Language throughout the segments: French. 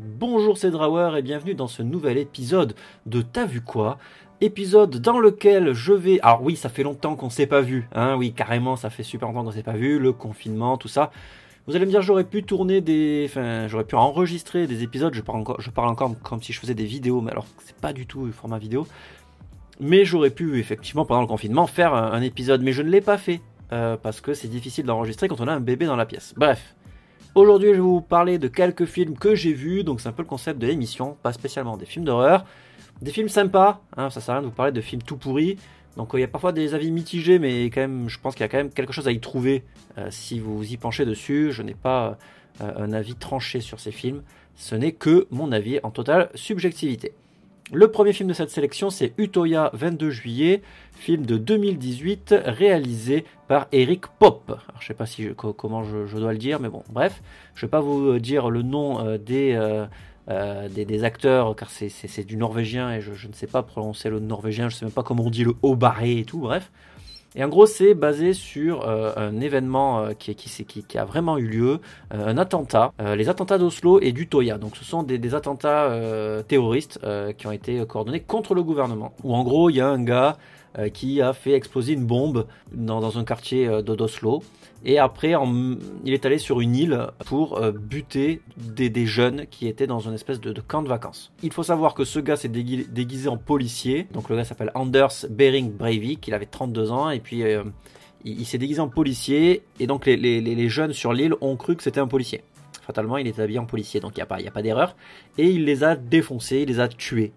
Bonjour c'est Drawer et bienvenue dans ce nouvel épisode de T'as vu quoi? Épisode dans lequel je vais... Alors oui, ça fait longtemps qu'on s'est pas vu, hein, oui carrément ça fait super longtemps qu'on s'est pas vu, le confinement, tout ça. Vous allez me dire j'aurais pu tourner des... Enfin j'aurais pu enregistrer des épisodes, je parle, encore, je parle encore comme si je faisais des vidéos, mais alors c'est pas du tout le format vidéo. Mais j'aurais pu effectivement pendant le confinement faire un, épisode, mais je ne l'ai pas fait. Euh, parce que c'est difficile d'enregistrer quand on a un bébé dans la pièce. Bref, Aujourd'hui, je vais vous parler de quelques films que j'ai vus, donc c'est un peu le concept de l'émission, pas spécialement des films d'horreur. Des films sympas, hein, ça sert à rien de vous parler de films tout pourris. Donc il y a parfois des avis mitigés, mais quand je pense qu'il y a quand même quelque chose à y trouver euh, si vous y penchez dessus. Je n'ai pas euh, un avis tranché sur ces films, ce n'est que mon avis en totale subjectivité. Le premier film de cette sélection, c'est Utoya 22 juillet, film de 2018 réalisé par Eric Pop. je ne sais pas si comment je, dois le dire, mais bon, bref, je ne vais pas vous dire le nom euh, euh, euh, des, des, acteurs, car c'est du norvégien et je, je, ne sais pas prononcer le norvégien, je ne sais même pas comment on dit le haut barré et tout, bref. Et en gros, c'est basé sur euh, un événement euh, qui, qui, qui, a vraiment eu lieu, euh, un attentat, les attentats d'Oslo et d'Utoya. Donc, ce sont des, des attentats terroristes qui ont été coordonnés contre le gouvernement. Où en gros, il y a un gars qui a fait exploser une bombe dans, un quartier d'Oslo. Et après, il est allé sur une île pour euh, buter des, jeunes qui étaient dans une espèce de, camp de vacances. Il faut savoir que ce gars s'est déguisé, en policier. Donc le gars s'appelle Anders Bering Breivik. Il avait 32 ans et puis euh, il, s'est déguisé en policier. Et donc les, jeunes sur l'île ont cru que c'était un policier. Fatalement, il est habillé en policier, donc il n'y a pas, a pas d'erreur. Et il les a défoncés, il les a tués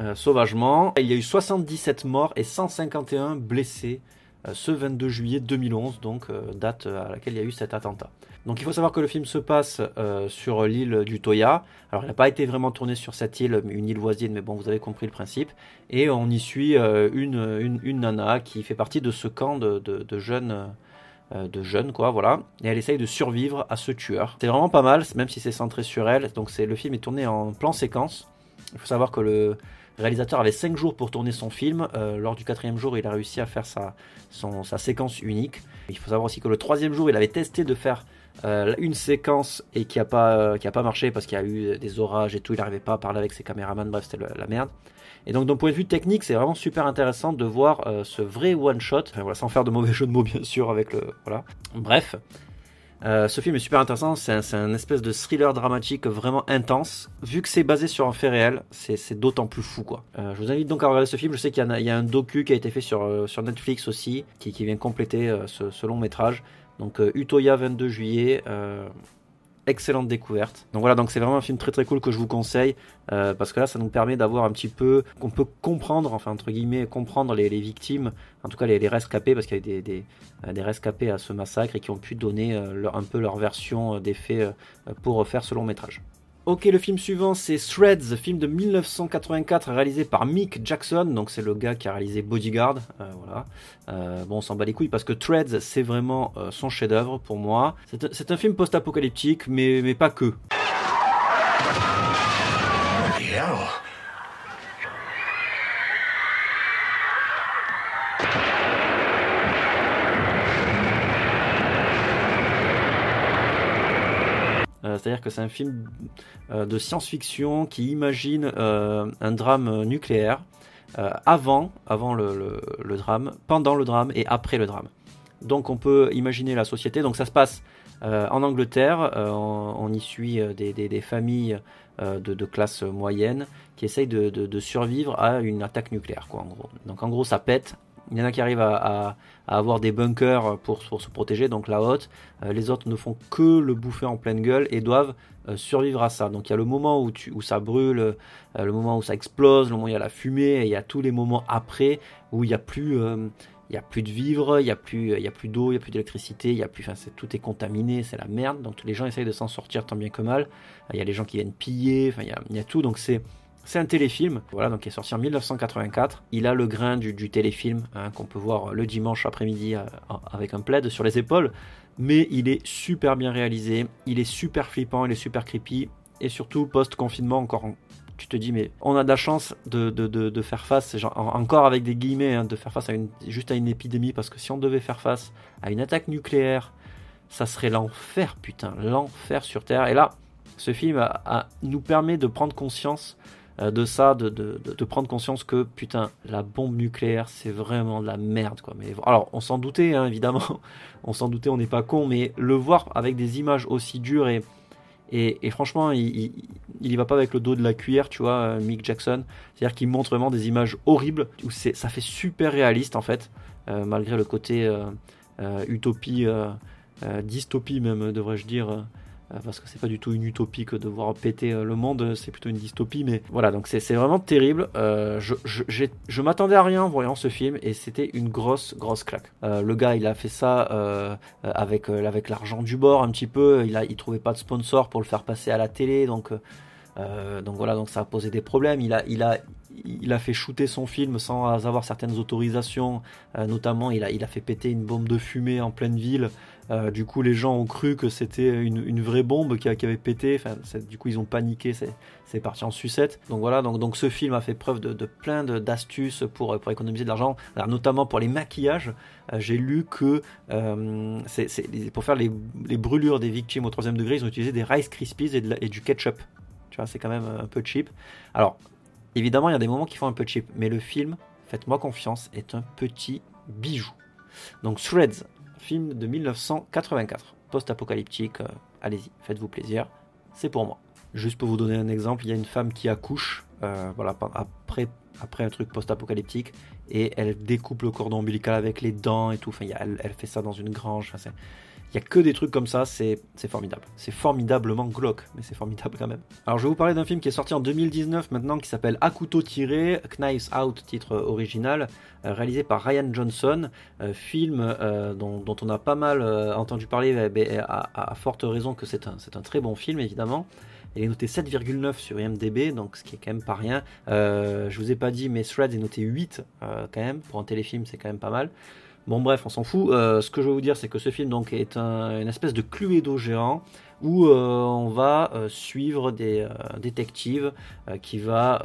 euh, sauvagement. Il y a eu 77 morts et 151 blessés euh, ce 22 juillet 2011, donc euh, date à laquelle il y a eu cet attentat. Donc il faut savoir que le film se passe sur l'île du Toya. Alors il n'a pas été vraiment tourné sur cette île, une île voisine, mais bon, vous avez compris le principe. Et on y suit une, une, nana qui fait partie de ce camp de, de, jeunes de jeunes quoi voilà et elle essaye de survivre à ce tueur c'est vraiment pas mal même si c'est centré sur elle donc le film est tourné en plan séquence il faut savoir que le le réalisateur avait 5 jours pour tourner son film. Euh, lors du quatrième jour, il a réussi à faire sa, séquence unique. Il faut savoir aussi que le troisième jour, il avait testé de faire euh, une séquence et qui n'a pas, euh, pas marché parce qu'il y a eu des orages et tout. Il n'arrivait pas à parler avec ses caméramans. Bref, c'était la merde. Et donc, d'un point de vue technique, c'est vraiment super intéressant de voir ce vrai one shot. voilà, sans faire de mauvais jeu de mots, bien sûr, avec le. Voilà. Bref. Euh, ce film est super intéressant, c'est un, espèce de thriller dramatique vraiment intense. Vu que c'est basé sur un fait réel, c'est d'autant plus fou quoi. Euh, je vous invite donc à regarder ce film. Je sais qu'il y, a un docu qui a été fait sur, euh, sur Netflix aussi, qui, vient compléter ce, long métrage. Donc Utoya 22 juillet, excellente découverte. Donc voilà, donc c'est vraiment un film très très cool que je vous conseille euh, parce que là, ça nous permet d'avoir un petit peu, qu'on peut comprendre, enfin entre guillemets, comprendre les, victimes, en tout cas les, rescapés, parce qu'il y a des, euh, rescapés à ce massacre et qui ont pu donner euh, un peu leur version des faits pour faire ce long métrage. Ok, le film suivant c'est Threads, film de 1984 réalisé par Mick Jackson, donc c'est le gars qui a réalisé Bodyguard. Euh, voilà. Euh, bon, on s'en bat les couilles parce que Threads c'est vraiment euh, son chef-d'œuvre pour moi. C'est un film post-apocalyptique, mais, mais pas que. Euh, c'est-à-dire que c'est un film euh, de science-fiction qui imagine euh, un drame nucléaire avant, avant le, drame, pendant le drame et après le drame. Donc on peut imaginer la société. Donc ça se passe en Angleterre. On, y suit des, familles de, classe moyenne qui essayent de, survivre à une attaque nucléaire. Quoi, en gros. Donc en gros ça pète il y en a qui arrivent à, avoir des bunkers pour, se protéger, donc la haute. Euh, les autres ne font que le bouffer en pleine gueule et doivent euh, survivre à ça. Donc il y a le moment où, ça brûle, euh, le moment où ça explose, le moment où il y a la fumée, et il y a tous les moments après où il n'y a plus... il a plus de vivres, il y a plus, d'eau, il y a plus d'électricité, enfin, tout est contaminé, c'est la merde. Donc les gens essayent de s'en sortir tant bien que mal. Il y a les gens qui viennent piller, enfin, il y a, il y a tout. Donc c'est, c'est un téléfilm, voilà, donc qui est sorti en 1984. Il a le grain du, téléfilm hein, qu'on peut voir le dimanche après-midi euh, avec un plaid sur les épaules, mais il est super bien réalisé, il est super flippant, il est super creepy, et surtout post-confinement encore. Tu te dis, mais on a de la chance de, faire face, encore avec des guillemets, hein, de faire face à juste à une épidémie, parce que si on devait faire face à une attaque nucléaire, ça serait l'enfer, putain, l'enfer sur Terre. Et là, Ce film nous permet de prendre conscience de ça, de, de, prendre conscience que putain, la bombe nucléaire, c'est vraiment de la merde. Quoi. Mais, alors, on s'en doutait, hein, évidemment, on s'en doutait, on n'est pas con, mais le voir avec des images aussi dures et, et, franchement, il, il, va pas avec le dos de la cuillère, tu vois, euh, Mick Jackson. C'est-à-dire qu'il montre vraiment des images horribles où ça fait super réaliste en fait, euh, malgré le côté utopie, dystopie même, devrais-je dire euh, parce que c'est pas du tout une utopie que de voir péter euh, le monde, c'est plutôt une dystopie. Mais voilà, donc c'est vraiment terrible. Euh, je, m'attendais à rien en voyant ce film et c'était une grosse, grosse claque. le gars, il a fait ça avec, avec l'argent du bord un petit peu. Il, a, trouvait pas de sponsor pour le faire passer à la télé, donc. donc voilà, donc ça a posé des problèmes. Il a, il a, il a fait shooter son film sans avoir certaines autorisations. notamment, il a, il a fait péter une bombe de fumée en pleine ville. Euh, du coup, les gens ont cru que c'était une, vraie bombe qui, avait pété. Du coup, ils ont paniqué. C'est parti en sucette. Donc voilà. Donc, ce film a fait preuve de, plein d'astuces pour, pour économiser de l'argent, notamment pour les maquillages. Euh, j'ai lu que euh, pour faire les, brûlures des victimes au troisième degré, ils ont utilisé des Rice Krispies et, et du ketchup. Tu vois, c'est quand même un peu cheap. Alors, évidemment, il y a des moments qui font un peu cheap, mais le film, faites-moi confiance, est un petit bijou. Donc Threads, film de 1984, post-apocalyptique. Euh, allez-y, faites-vous plaisir, c'est pour moi. Juste pour vous donner un exemple, il y a une femme qui accouche, euh, voilà, après, après un truc post-apocalyptique, et elle découpe le cordon ombilical avec les dents et tout. Enfin, elle, fait ça dans une grange. Il n'y a que des trucs comme ça, c'est formidable. C'est formidablement glauque, mais c'est formidable quand même. Alors je vais vous parler d'un film qui est sorti en 2019 maintenant, qui s'appelle À couteau tiré, Knives Out, titre original, euh, réalisé par Ryan Johnson, euh, film euh, dont, on a pas mal entendu parler, à, forte raison que c'est un, très bon film évidemment. Il est noté 7,9 sur IMDB, donc ce qui est quand même pas rien. je vous ai pas dit, mais Threads est noté 8 quand même. Pour un téléfilm, c'est quand même pas mal. Bon bref, on s'en fout. Euh, ce que je veux vous dire, c'est que ce film donc est une espèce de cluedo géant où euh, on va euh, suivre des euh, détectives qui va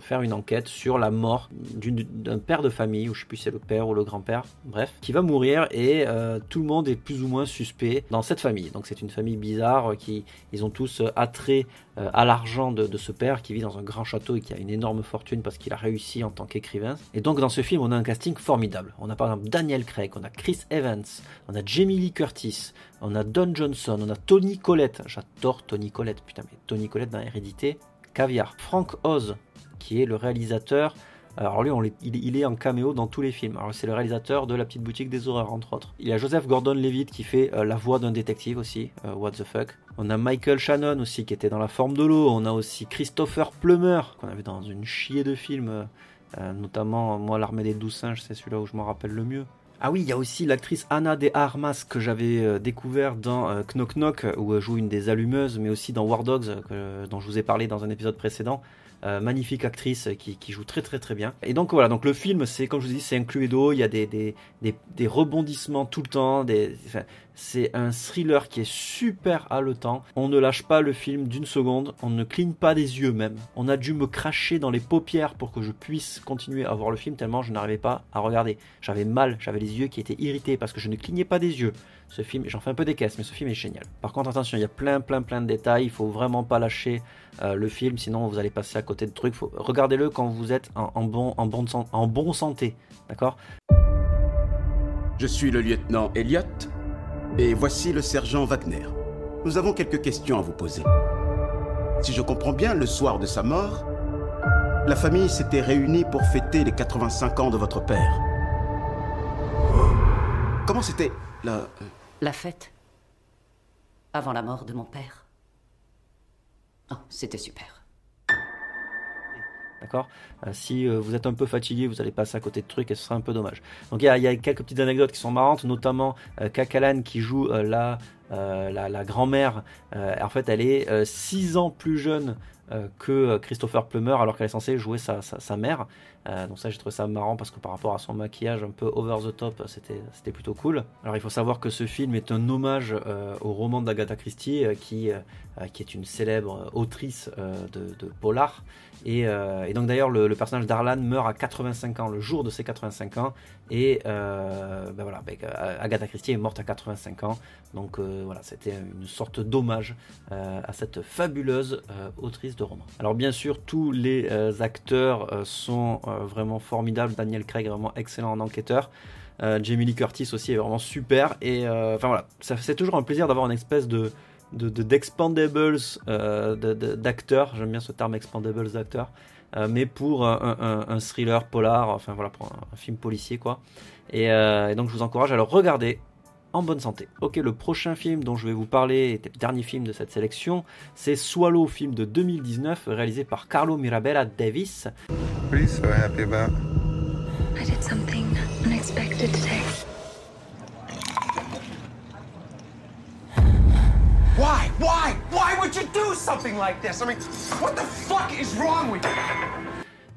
faire une enquête sur la mort d'un père de famille, ou je sais plus si c'est le père ou le grand-père, bref, qui va mourir et tout le monde est plus ou moins suspect dans cette famille. Donc c'est une famille bizarre qui ils ont tous attrait à l'argent de, de, ce père qui vit dans un grand château et qui a une énorme fortune parce qu'il a réussi en tant qu'écrivain. Et donc dans ce film, on a un casting formidable. On a par exemple Daniel Craig, on a Chris Evans, on a Jamie Lee Curtis, on a Don Johnson, on a Tony Collette. J'adore Tony Collette, putain, mais Tony Collette dans Hérédité, caviar. Frank Oz, qui est le réalisateur. Alors lui, il, est en caméo dans tous les films. Alors c'est le réalisateur de La Petite Boutique des Horreurs, entre autres. Il y a Joseph Gordon-Levitt qui fait euh, la voix d'un détective aussi, euh, What the fuck. On a Michael Shannon aussi qui était dans La Forme de l'eau. On a aussi Christopher Plummer qu'on avait dans une chier de films, euh, notamment moi l'Armée des Douze Singes, c'est celui-là où je m'en rappelle le mieux. Ah oui, il y a aussi l'actrice Anna de Armas que j'avais euh, découvert dans euh, Knock Knock où elle joue une des allumeuses, mais aussi dans War Dogs dont je vous ai parlé dans un épisode précédent. Euh, magnifique actrice qui, joue très très très bien. Et donc voilà, donc le film, c'est comme je vous dis, c'est inclus d'eau, il y a des, des, des, rebondissements tout le temps, des, c'est un thriller qui est super haletant. On ne lâche pas le film d'une seconde, on ne cligne pas des yeux même. On a dû me cracher dans les paupières pour que je puisse continuer à voir le film tellement je n'arrivais pas à regarder. J'avais mal, j'avais les yeux qui étaient irrités parce que je ne clignais pas des yeux. Ce film, j'en fais un peu des caisses, mais ce film est génial. Par contre, attention, il y a plein, plein, plein de détails. Il faut vraiment pas lâcher euh, le film, sinon vous allez passer à côté de trucs. Regardez-le quand vous êtes en, bon, en, bon, en bon santé, d'accord? Je suis le lieutenant Elliot et voici le sergent Wagner. Nous avons quelques questions à vous poser. Si je comprends bien, le soir de sa mort, la famille s'était réunie pour fêter les 85 ans de votre père. Comment c'était la... Euh, la fête Avant la mort de mon père. Oh, c'était super. Euh, Si euh, vous êtes un peu fatigué, vous allez passer à côté de trucs et ce sera un peu dommage. Donc il y, a quelques petites anecdotes qui sont marrantes, notamment euh, Kakalan qui joue la, la, grand-mère. en fait, elle est 6 ans plus jeune que Christopher Plummer alors qu'elle est censée jouer sa, mère. Euh, donc ça j'ai trouvé ça marrant parce que par rapport à son maquillage un peu over the top c'était, plutôt cool. Alors il faut savoir que ce film est un hommage euh, au roman d'Agatha Christie euh, qui, qui est une célèbre autrice de, de, polar. Et, et donc d'ailleurs le, personnage d'Arlan meurt à 85 ans, le jour de ses 85 ans. Et ben voilà, ben, Agatha Christie est morte à 85 ans. Donc voilà, c'était une sorte d'hommage à cette fabuleuse autrice de romans. Alors bien sûr, tous les acteurs sont vraiment formidables. Daniel Craig est vraiment excellent en enquêteur. Jamie Lee Curtis aussi est vraiment super. Et enfin voilà, c'est toujours un plaisir d'avoir une espèce de d'expandables de, d'acteurs. J'aime bien ce terme expandables d'acteurs. Mais pour un, thriller polar, enfin voilà, pour un, film policier quoi. Et, et, donc je vous encourage à le regarder en bonne santé. Ok, le prochain film dont je vais vous parler, le dernier film de cette sélection, c'est Swallow, film de 2019 réalisé par Carlo Mirabella Davis. What are you so happy about? I did something unexpected today. Why? Why? Why?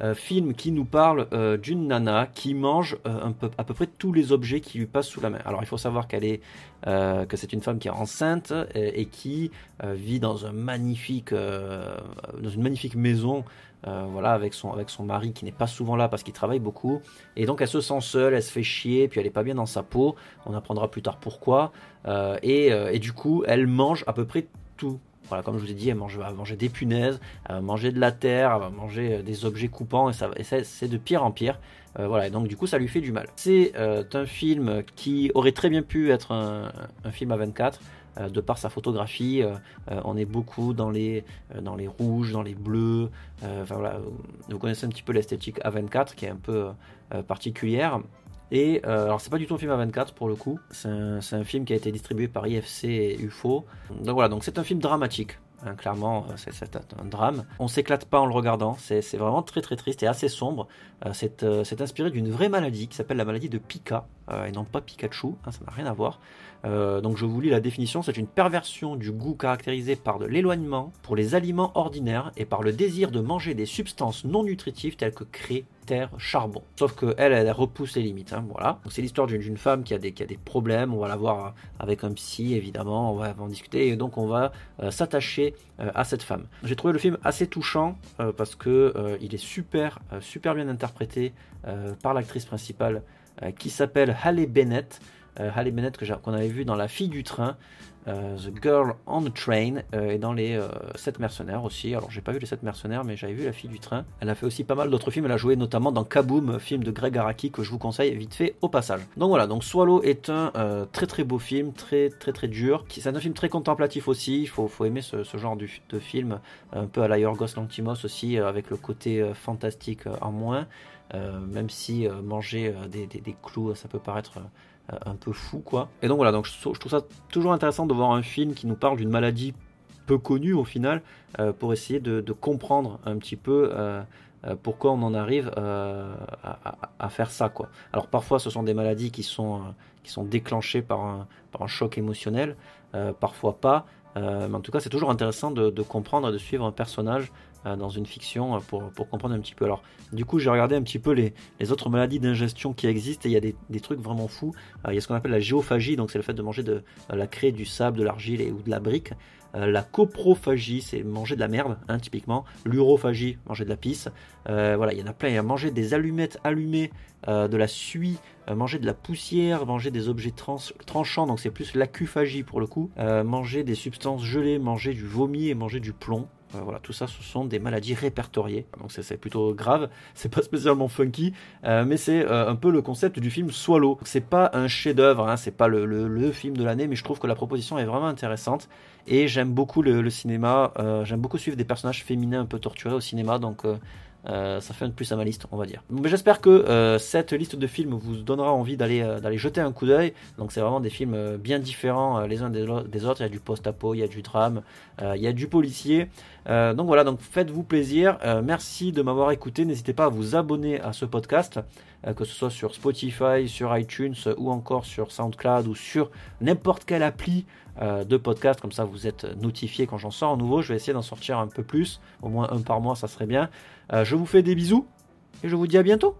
Euh, film qui nous parle euh, d'une nana qui mange euh, à peu près tous les objets qui lui passent sous la main. Alors il faut savoir qu'elle est, que c'est une femme qui est enceinte et, qui vit dans un magnifique, dans une magnifique maison. voilà, avec son, avec son mari qui n'est pas souvent là parce qu'il travaille beaucoup. Et donc elle se sent seule, elle se fait chier, puis elle est pas bien dans sa peau. On apprendra plus tard pourquoi. et, du coup, elle mange à peu près tout. Voilà, comme je vous ai dit, elle, mange, va manger des punaises, elle va manger de la terre, elle va manger euh, des objets coupants, et, ça, c'est de pire en pire. Euh, voilà, et donc du coup, ça lui fait du mal. C'est euh, un film qui aurait très bien pu être un, film à 24 de par sa photographie. on est beaucoup dans les, dans les rouges, dans les bleus. voilà, vous connaissez un petit peu l'esthétique A24 qui est un peu particulière. Et euh, alors, c'est pas du tout un film à 24 pour le coup. C'est un, film qui a été distribué par IFC et UFO. Donc voilà, donc c'est un film dramatique. Hein, clairement, euh, c'est un drame. On s'éclate pas en le regardant. C'est vraiment très très triste et assez sombre. Euh, c'est inspiré d'une vraie maladie qui s'appelle la maladie de Pika et non pas Pikachu. Hein, ça n'a rien à voir. Euh, donc je vous lis la définition, c'est une perversion du goût caractérisée par de l'éloignement pour les aliments ordinaires et par le désir de manger des substances non nutritives telles que craie, charbon. Sauf que elle, repousse les limites. Hein, voilà. C'est l'histoire d'une femme qui a, des, problèmes. On va la voir avec un psy, évidemment. On va en discuter et donc on va euh, s'attacher euh, à cette femme. J'ai trouvé le film assez touchant parce que il est super, super bien interprété par l'actrice principale qui s'appelle Halle Bennett. Euh, Halle Bennett qu'on avait vu dans La fille du train, euh, The Girl on the Train euh, et dans les 7 mercenaires aussi. Alors j'ai pas vu les 7 mercenaires mais j'avais vu La fille du train. Elle a fait aussi pas mal d'autres films. Elle a joué notamment dans Kaboom, film de Greg Araki que je vous conseille vite fait au passage. Donc voilà, donc Swallow est un très très beau film, très très très dur. C'est un film très contemplatif aussi. Il faut, faut aimer ce, genre de, film, un peu à la Yorgos Lantimos aussi, avec le côté fantastique en moins. même si manger des, clous, ça peut paraître euh, un peu fou quoi. Et donc voilà, donc je, trouve ça toujours intéressant de voir un film qui nous parle d'une maladie peu connue au final euh, pour essayer de, comprendre un petit peu euh, pourquoi on en arrive à, faire ça quoi. Alors parfois ce sont des maladies qui sont, qui sont déclenchées par un, par un choc émotionnel, parfois pas. mais en tout cas c'est toujours intéressant de, de, comprendre et de suivre un personnage euh, dans une fiction euh, pour, pour, comprendre un petit peu. Alors, du coup, j'ai regardé un petit peu les, les autres maladies d'ingestion qui existent et il y a des, des trucs vraiment fous. Euh, il y a ce qu'on appelle la géophagie, donc c'est le fait de manger de la craie, du sable, de l'argile ou de la brique. la coprophagie, c'est manger de la merde, hein, typiquement. L'urophagie, manger de la pisse. voilà, il y en a plein. Il y a manger des allumettes allumées, de la suie, manger de la poussière, manger des objets tranchants, donc c'est plus l'acuphagie pour le coup. manger des substances gelées, manger du vomi et manger du plomb. Euh, voilà, tout ça, ce sont des maladies répertoriées. Donc c'est plutôt grave. C'est pas spécialement funky, euh, mais c'est euh, un peu le concept du film Swallow. C'est pas un chef-d'œuvre, hein, c'est pas le, film de l'année, mais je trouve que la proposition est vraiment intéressante. Et j'aime beaucoup le, le cinéma. j'aime beaucoup suivre des personnages féminins un peu torturés au cinéma. Donc euh, ça fait un de plus à ma liste, on va dire. Mais j'espère que euh, cette liste de films vous donnera envie d'aller euh, d'aller jeter un coup d'œil. Donc c'est vraiment des films bien différents les uns des, autres. Il y a du post-apo, il y a du drame, il y a du policier. donc voilà, donc faites-vous plaisir. merci de m'avoir écouté. N'hésitez pas à vous abonner à ce podcast, que ce soit sur Spotify, sur iTunes ou encore sur SoundCloud ou sur n'importe quelle appli de podcast. Comme ça, vous êtes notifié quand j'en sors un nouveau. Je vais essayer d'en sortir un peu plus, au moins un par mois, ça serait bien. Euh, je vous fais des bisous et je vous dis à bientôt.